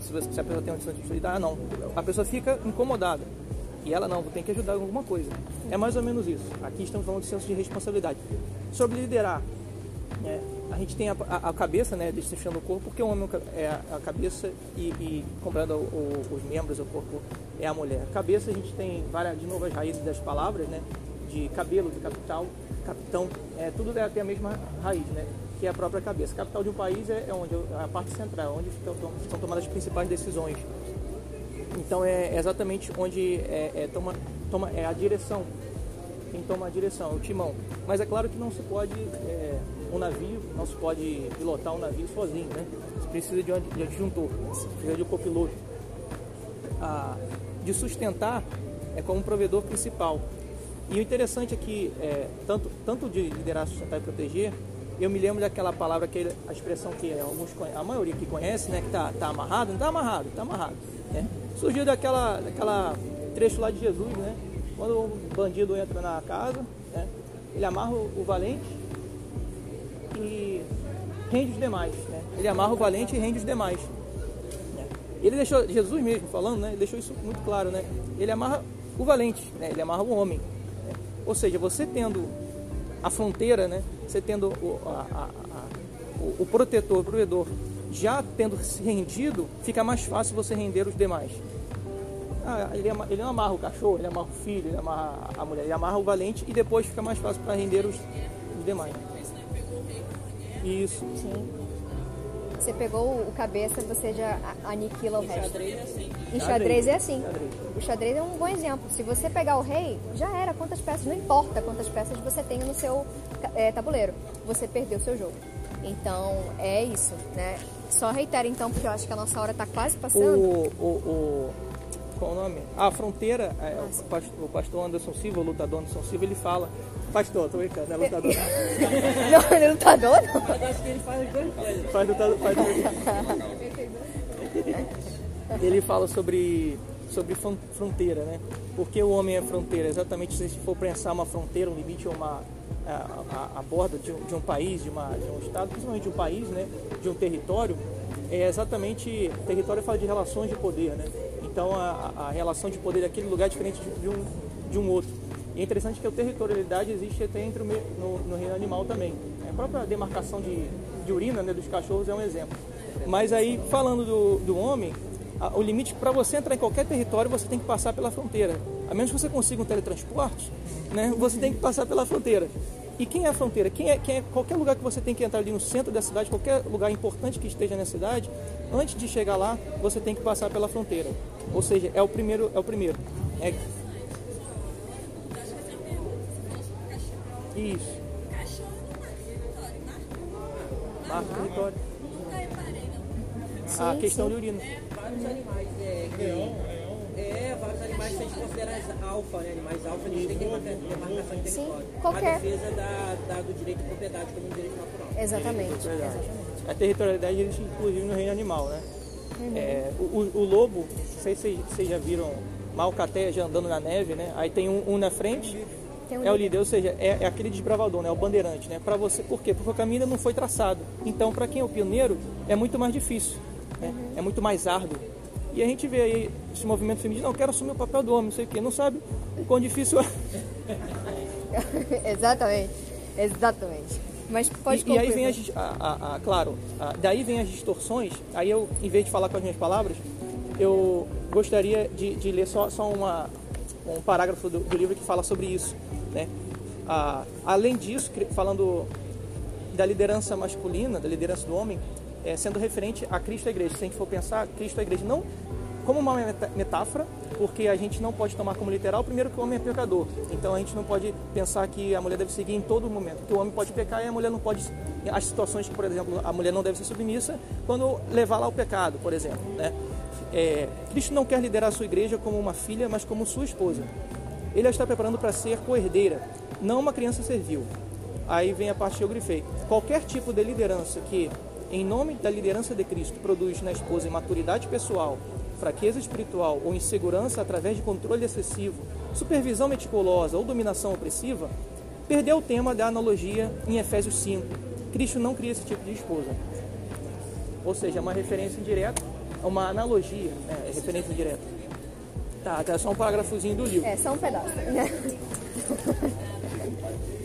se, você, se a pessoa tem uma questão de utilidade, ah, não. A pessoa fica incomodada. E ela não, tem que ajudar em alguma coisa. É mais ou menos isso. Aqui estamos falando de senso de responsabilidade. Sobre liderar, né, a gente tem a, a, a cabeça, né, destrinchando o corpo, porque o homem é a cabeça e, e comprando o, os membros, o corpo é a mulher. A cabeça a gente tem várias, de novo, as raízes das palavras, né, de cabelo, de capital, capitão, é, tudo tem a mesma raiz, né? que é a própria cabeça. Capital de um país é, é onde é a parte central, onde estão, estão tomadas as principais decisões. Então é exatamente onde é, é, toma, toma, é a direção. Quem toma a direção é o timão. Mas é claro que não se pode é, um navio, não se pode pilotar um navio sozinho, né? Você precisa de de adjuntor, precisa de um copiloto. Ah, de sustentar é como um provedor principal. E o interessante é que é, tanto, tanto de liderar, sustentar e proteger, eu me lembro daquela palavra, que a expressão que alguns, a maioria que conhece, né, que tá, tá amarrado, não tá amarrado, tá amarrado. Né? Surgiu daquela, daquela trecho lá de Jesus, né? Quando o bandido entra na casa, né, ele amarra o valente e rende os demais. Né? Ele amarra o valente e rende os demais. Né? Ele deixou, Jesus mesmo falando, né? Ele deixou isso muito claro, né? Ele amarra o valente, né? Ele amarra o homem. Né? Ou seja, você tendo a fronteira, né? Você tendo o, a, a, a, o, o protetor, o provedor, já tendo se rendido, fica mais fácil você render os demais. Ah, ele, ele não amarra o cachorro, ele amarra o filho, ele amarra a mulher, ele amarra o valente e depois fica mais fácil para render os, os demais. Isso. Sim. Você pegou o cabeça, você já aniquila o resto. Xadrez é assim. Em xadrez é assim. O xadrez é um bom exemplo. Se você pegar o rei, já era quantas peças, não importa quantas peças você tem no seu é, tabuleiro, você perdeu o seu jogo. Então é isso, né? Só reitero então, porque eu acho que a nossa hora está quase passando. O, o, o, qual o nome? A fronteira, é, o, pastor, o pastor Anderson Silva, o lutador Anderson Silva, ele fala. Pastor, tô brincando, é lutador. <laughs> não, ele é lutador não. Eu acho que ele faz dois coisas. Faz lutador, faz Ele fala sobre, sobre fronteira, né? Porque o homem é fronteira? Exatamente se for pensar uma fronteira, um limite ou uma a, a, a borda de um, de um, país, de, uma, de um estado, principalmente de um país, né? De um território, é exatamente território fala de relações de poder, né? Então a, a relação de poder daquele lugar é diferente de, um, de um outro. E é interessante que a territorialidade existe até entre o, no, no reino animal também. A própria demarcação de, de urina né, dos cachorros é um exemplo. Mas aí, falando do, do homem, a, o limite para você entrar em qualquer território, você tem que passar pela fronteira. A menos que você consiga um teletransporte, né, você tem que passar pela fronteira. E quem é a fronteira? Quem é, quem é qualquer lugar que você tem que entrar ali no centro da cidade, qualquer lugar importante que esteja na cidade, antes de chegar lá, você tem que passar pela fronteira. Ou seja, é o primeiro, é o primeiro. É... Isso. Marca território. A questão de urina. Vários animais é, que, é, vários animais que a gente considera alfa, né? Animais alfa, eles têm demarcação de território. qualquer. A defesa da, da, do direito de propriedade como um direito natural. Exatamente. Verdade. exatamente. A territorialidade existe inclusive no reino animal, né? É, o, o lobo, não sei se vocês já viram malcatéia já andando na neve, né? Aí tem um, um na frente, Um é o líder, ou seja, é, é aquele desbravador, né? É o bandeirante, né? Para você, por quê? Porque o caminho ainda não foi traçado. Então, para quem é o pioneiro, é muito mais difícil. né? é muito mais árduo. E a gente vê aí esse movimento feminino, não, eu quero assumir o papel do homem, não sei o quê, não sabe o quão difícil é. <laughs> exatamente, exatamente. Mas pode e, e aí vem né? as, dis- a, a- a- claro, a- daí vem as distorções. Aí eu, em vez de falar com as minhas palavras, eu gostaria de, de ler só, só uma, um parágrafo do, do livro que fala sobre isso, né? Ah, além disso, falando da liderança masculina, da liderança do homem, é, sendo referente a Cristo e a igreja. Se a gente for pensar, Cristo e a igreja não como uma metáfora, porque a gente não pode tomar como literal, primeiro que o homem é pecador. Então a gente não pode pensar que a mulher deve seguir em todo momento, que o homem pode pecar e a mulher não pode as situações que, por exemplo, a mulher não deve ser submissa quando levar lá ao pecado, por exemplo, né? É, Cristo não quer liderar a sua igreja como uma filha, mas como sua esposa. Ele a está preparando para ser coerdeira, não uma criança servil. Aí vem a parte que eu grifei. Qualquer tipo de liderança que, em nome da liderança de Cristo, produz na esposa imaturidade pessoal, fraqueza espiritual ou insegurança através de controle excessivo, supervisão meticulosa ou dominação opressiva, perdeu o tema da analogia em Efésios 5. Cristo não cria esse tipo de esposa. Ou seja, é uma referência indireta, é uma analogia, né? é referência indireta. Tá, tá só um parágrafozinho do livro. É, só um pedaço, né?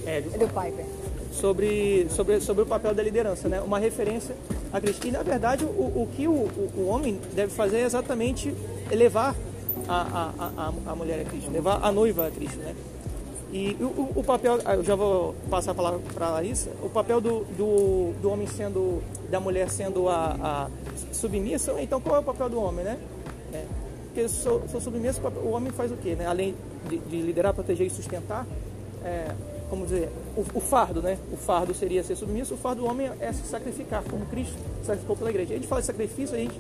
É, do- Do Piper. sobre, sobre, sobre o papel da liderança, né? Uma referência a Cristo. E na verdade o, o que o, o, homem deve fazer é exatamente levar a, a, a, a mulher a Cristo, levar a noiva a Cristo, né? E o, o- o papel, ah, eu já vou passar a palavra para a Larissa, o papel do, do, do homem sendo, da mulher sendo a, a submissa, então qual é o papel do homem, né? Porque se eu sou submisso, o homem faz o quê, né? Além de, de liderar, proteger e sustentar, é, como dizer, o, o fardo, né? O fardo seria ser submisso, o fardo do homem é se sacrificar, como Cristo sacrificou pela igreja. A gente fala de sacrifício, a gente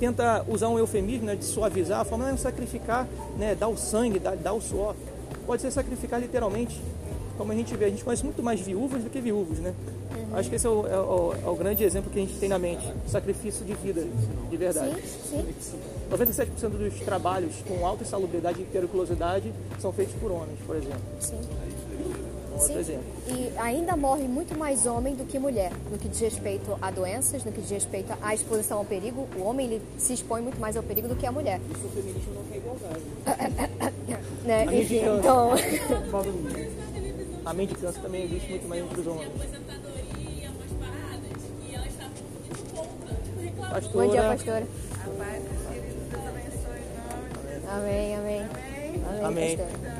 tenta usar um eufemismo, né, de suavizar, a forma não é sacrificar, né, dar o sangue, dar, dar o suor. Pode ser sacrificar literalmente, como a gente vê, a gente conhece muito mais viúvas do que viúvos, né? Acho que esse é o, é o- é o grande exemplo que a gente tem na mente, sacrifício de vida, de verdade. Sim, sim. 97% dos trabalhos com alta insalubridade e periculosidade são feitos por homens, por exemplo. Sim. Outro Sim. exemplo. E ainda morre muito mais homem do que mulher, no que diz respeito a doenças, no que diz respeito à exposição ao perigo. O homem ele se expõe muito mais ao perigo do que a mulher. Isso o feminismo não quer igualdade. <coughs> Né? A Enfim, então. <laughs> A mendicância também existe muito mais entre os homens. Pastora, Bom dia, pastora. A paz Deus abençoe Jesus. Amém, amém. Amém. Amém.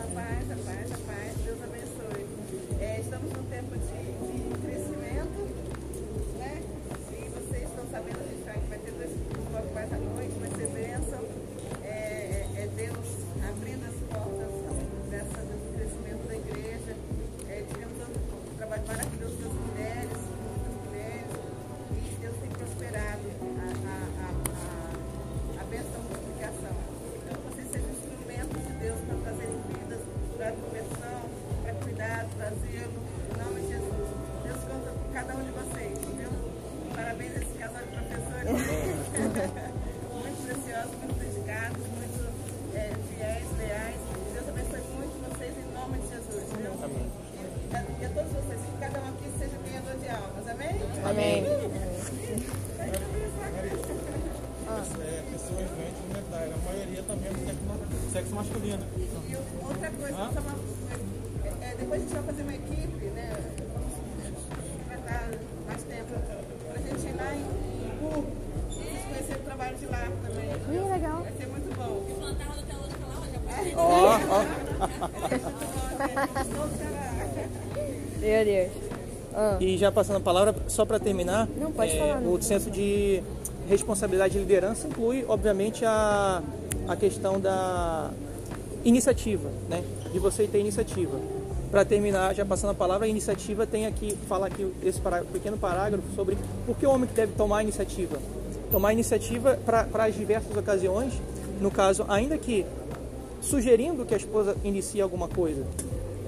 Ah, E já passando a palavra, só para terminar, Não, pode é, falar, não. o senso de responsabilidade e liderança inclui, obviamente, a, a questão da iniciativa, né? de você ter iniciativa. Para terminar, já passando a palavra, a iniciativa tem aqui, fala aqui esse pequeno parágrafo sobre por que o homem que deve tomar a iniciativa. Tomar a iniciativa para as diversas ocasiões, no caso, ainda que sugerindo que a esposa inicie alguma coisa.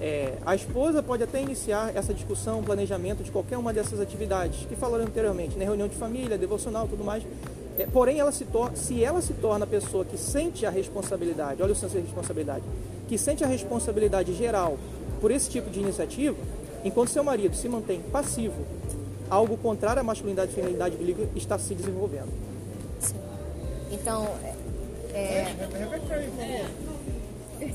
É, a esposa pode até iniciar essa discussão, planejamento de qualquer uma dessas atividades que falaram anteriormente, né? reunião de família, devocional, tudo mais. É, porém, ela se tor se ela se torna a pessoa que sente a responsabilidade, olha o senso de responsabilidade, que sente a responsabilidade geral por esse tipo de iniciativa, enquanto seu marido se mantém passivo, algo contrário à masculinidade e feminilidade bíblica está se desenvolvendo. Sim. Então, é, é,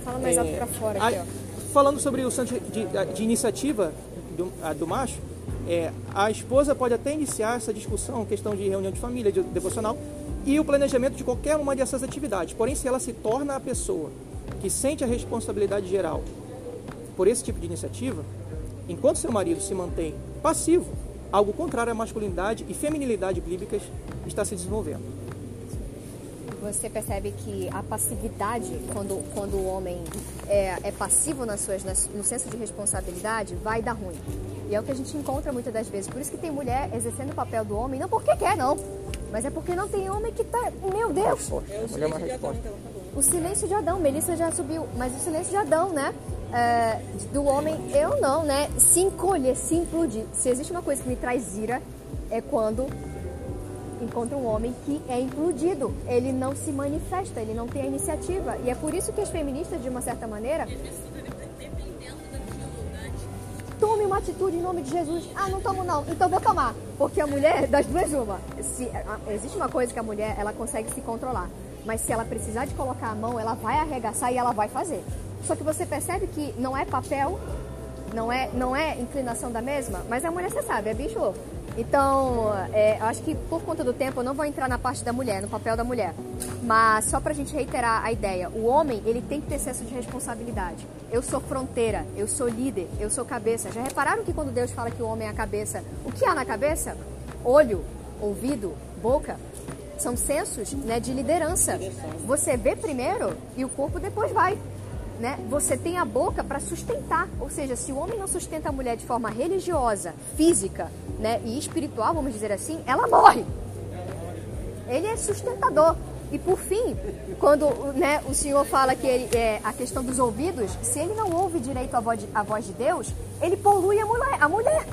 fala mais alto pra fora aqui, É, A- ó. Falando sobre o santo de, de iniciativa do, a- do macho, é, a esposa pode até iniciar essa discussão, questão de reunião de família, de devocional, e o planejamento de qualquer uma dessas atividades. Porém, se ela se torna a pessoa que sente a responsabilidade geral por esse tipo de iniciativa, enquanto seu marido se mantém passivo, algo contrário à masculinidade e feminilidade bíblicas está se desenvolvendo. Você percebe que a passividade, quando, quando o homem é, é passivo nas suas, nas- no senso de responsabilidade, vai dar ruim. E é o que a gente encontra muitas das vezes. Por isso que tem mulher exercendo o papel do homem, não porque quer, não. Mas é porque não tem homem que tá. Meu Deus! É o uma silêncio de Adão, resposta. então, tá. O silêncio de Adão, Melissa já subiu, mas o silêncio de Adão, né? É, do homem, eu não, né? Se encolher, se implodir. Se existe uma coisa que me traz ira, é quando encontra um homem que é implodido. Ele não se manifesta, ele não tem a iniciativa. E é por isso que as feministas, de uma certa maneira, tome uma atitude em nome de Jesus. Ah, não tomo não, então vou tomar. Porque a mulher, das duas uma, se, a- existe uma coisa que a mulher, ela consegue se controlar. Mas se ela precisar de colocar a mão, ela vai arregaçar e ela vai fazer. Só que você percebe que não é papel, não é, não é inclinação da mesma, mas a mulher você sabe, é bicho. Então, é, acho que por conta do tempo eu não vou entrar na parte da mulher, no papel da mulher. Mas só pra gente reiterar a ideia, o homem, ele tem que ter senso de responsabilidade. Eu sou fronteira, eu sou líder, eu sou cabeça. Já repararam que quando Deus fala que o homem é a cabeça, o que há na cabeça? Olho, ouvido, boca. São sensos né, de liderança. Você vê primeiro e o corpo depois vai né? Você tem a boca para sustentar, ou seja, se o homem não sustenta a mulher de forma religiosa, física, né, e espiritual, vamos dizer assim, ela morre. Ele é sustentador. E por fim, quando né, o Senhor fala que ele, é, a questão dos ouvidos, se ele não ouve direito a voz de, a voz de Deus, ele polui a mulher, a mulher.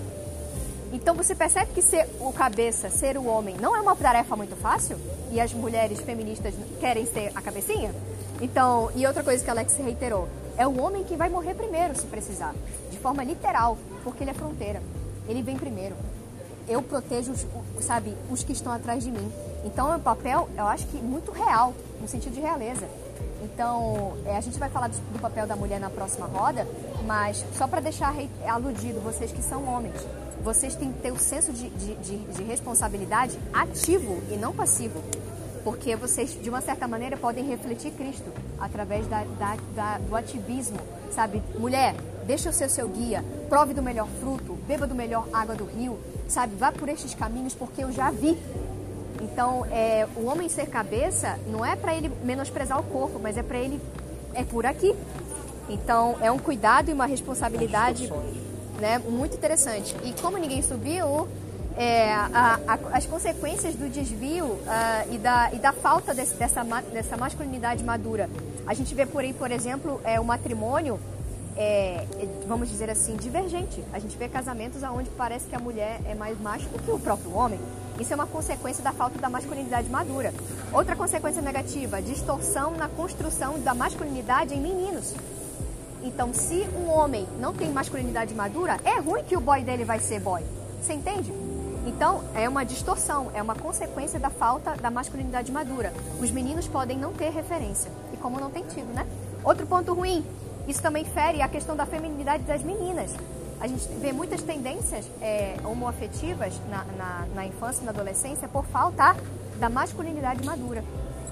Então você percebe que ser o cabeça, ser o homem, não é uma tarefa muito fácil? E as mulheres feministas querem ser a cabecinha? Então, e outra coisa que Alex reiterou, é o homem que vai morrer primeiro se precisar, de forma literal, porque ele é fronteira. Ele vem primeiro. Eu protejo, os, sabe, os que estão atrás de mim. Então é um papel, eu acho que muito real, no sentido de realeza. Então, é, a gente vai falar do, do papel da mulher na próxima roda, mas só para deixar rei- aludido vocês que são homens, vocês têm que ter o senso de, de, de, de responsabilidade ativo e não passivo. Porque vocês, de uma certa maneira, podem refletir Cristo através da, da- da- do ativismo, sabe? Mulher, deixa eu ser seu guia, prove do melhor fruto, beba do melhor água do rio, sabe? Vá por estes caminhos porque eu já vi. Então, é, o homem ser cabeça não é para ele menosprezar o corpo, mas é para ele é por aqui. Então, é um cuidado e uma responsabilidade né, muito interessante. E como ninguém subiu, é, a- a- as consequências do desvio ah, e, da, e da falta desse- dessa, dessa masculinidade madura. A gente vê por aí, por exemplo, é, o matrimônio é, vamos dizer assim, divergente. A gente vê casamentos onde parece que a mulher é mais macho que o próprio homem. Isso é uma consequência da falta da masculinidade madura. Outra consequência negativa, distorção na construção da masculinidade em meninos. Então, se um homem não tem masculinidade madura, é ruim que o boy dele vai ser boy. Você entende? Então, é uma distorção, é uma consequência da falta da masculinidade madura. Os meninos podem não ter referência. E como não tem tido, né? Outro ponto ruim, isso também fere a questão da feminilidade das meninas. A gente vê muitas tendências é, homoafetivas na, na, na infância e na adolescência por falta da masculinidade madura.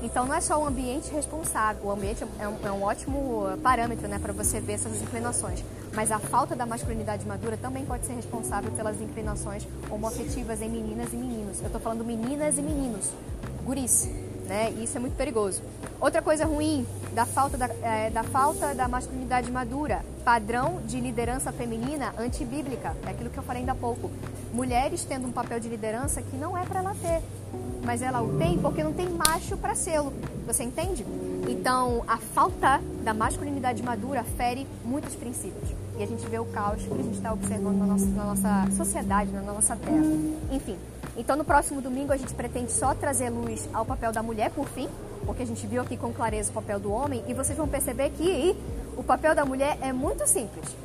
Então não é só o ambiente responsável, o ambiente é um, é um ótimo parâmetro né, para você ver essas inclinações, mas a falta da masculinidade madura também pode ser responsável pelas inclinações homoafetivas em meninas e meninos. Eu estou falando meninas e meninos, guris, né? E isso é muito perigoso. Outra coisa ruim da falta da, é, da falta da masculinidade madura, padrão de liderança feminina antibíblica, é aquilo que eu falei ainda há pouco. Mulheres tendo um papel de liderança que não é para ela ter, mas ela o tem porque não tem macho para sê-lo. Você entende? Então, a falta da masculinidade madura fere muitos princípios e a gente vê o caos que a gente está observando na nossa, na nossa sociedade, na nossa terra. Enfim, então no próximo domingo a gente pretende só trazer luz ao papel da mulher, por fim, porque a gente viu aqui com clareza o papel do homem e vocês vão perceber que o papel da mulher é muito simples,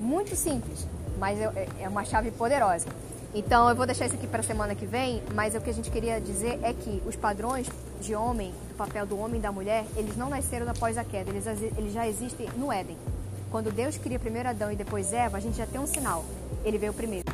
muito simples, mas é, é uma chave poderosa. Então eu vou deixar isso aqui para a semana que vem, mas o que a gente queria dizer é que os padrões de homem, do papel do homem e da mulher, eles não nasceram após a queda, eles, eles já existem no Éden. Quando Deus cria primeiro Adão e depois Eva, a gente já tem um sinal. Ele veio primeiro.